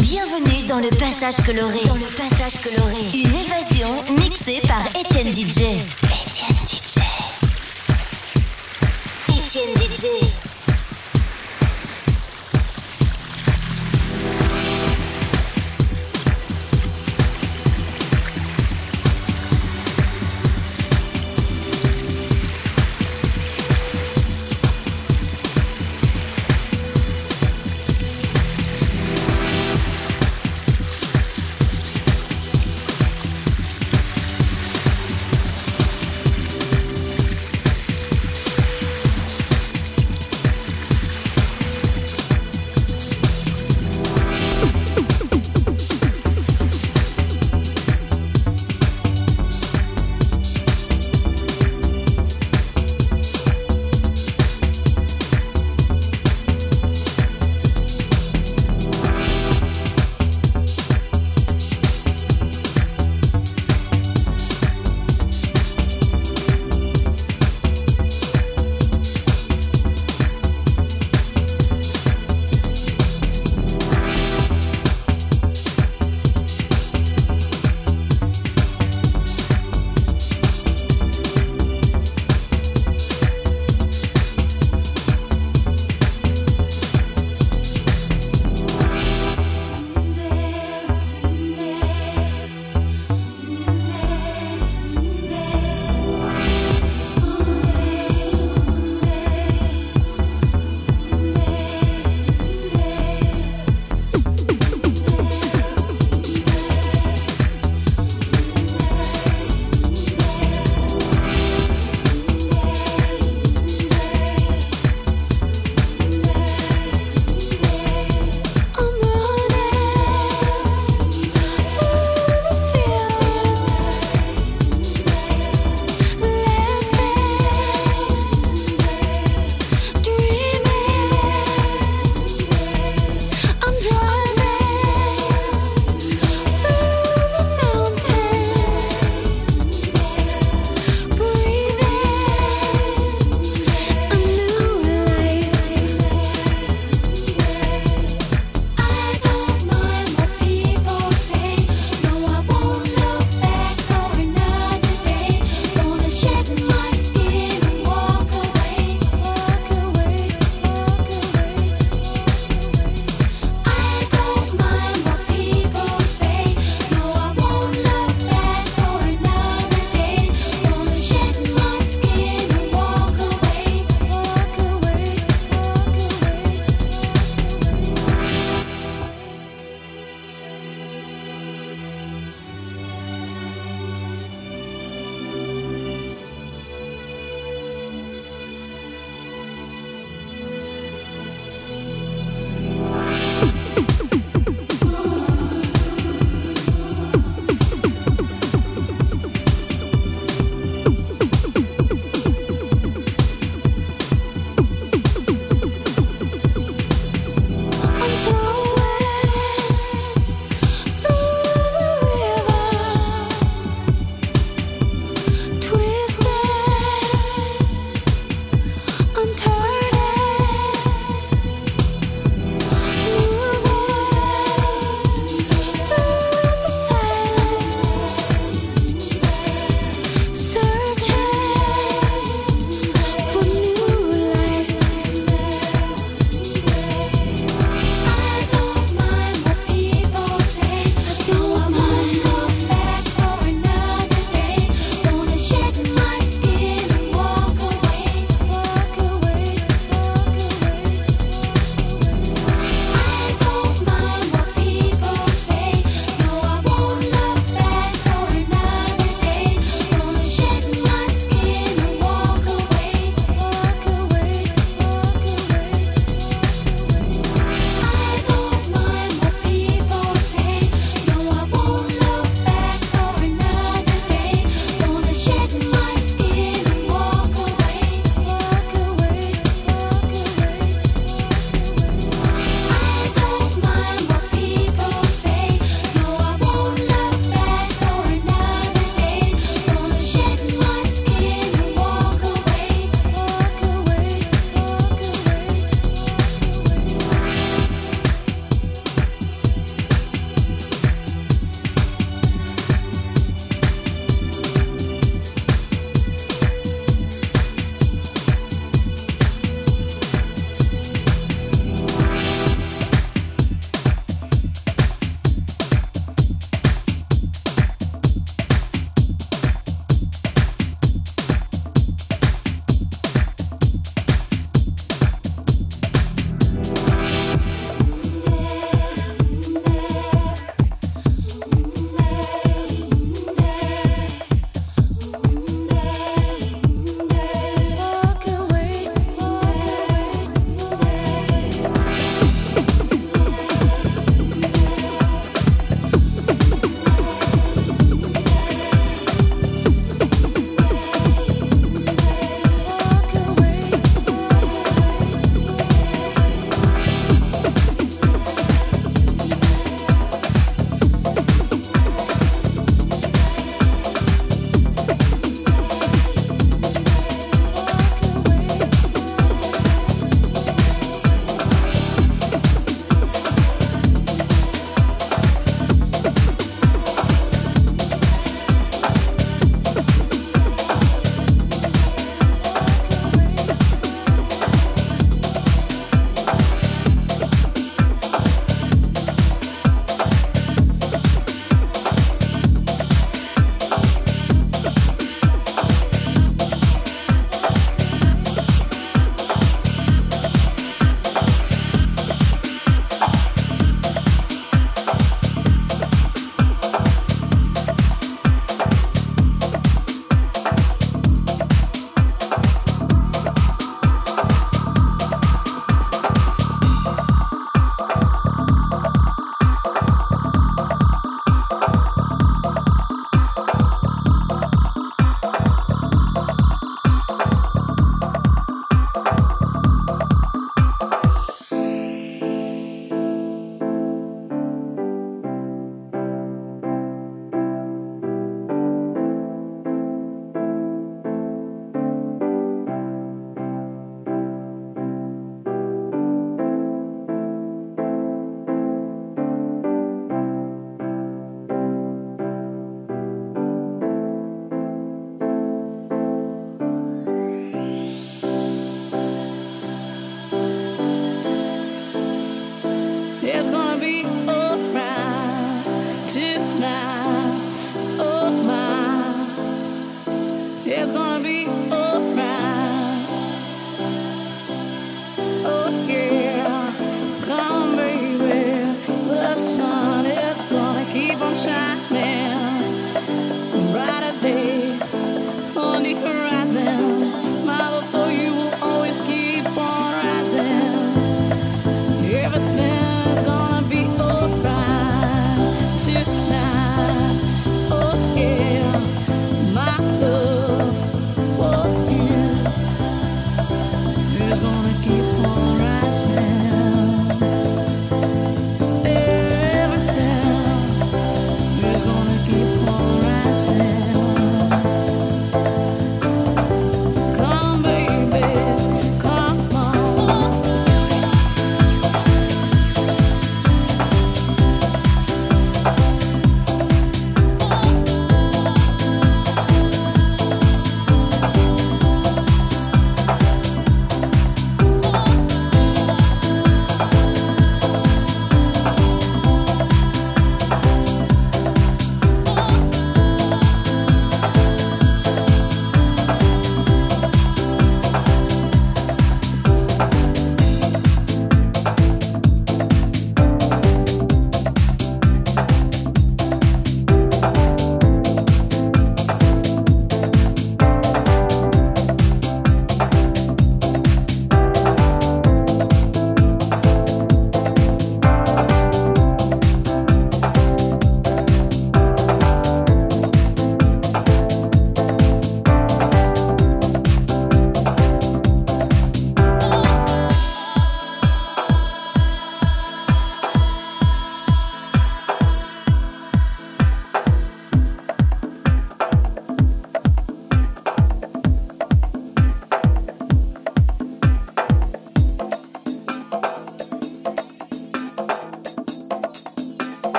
Bienvenue dans le passage coloré. Dans le passage coloré. Une évasion mixée par Étienne DJ. Étienne DJ. Étienne DJ.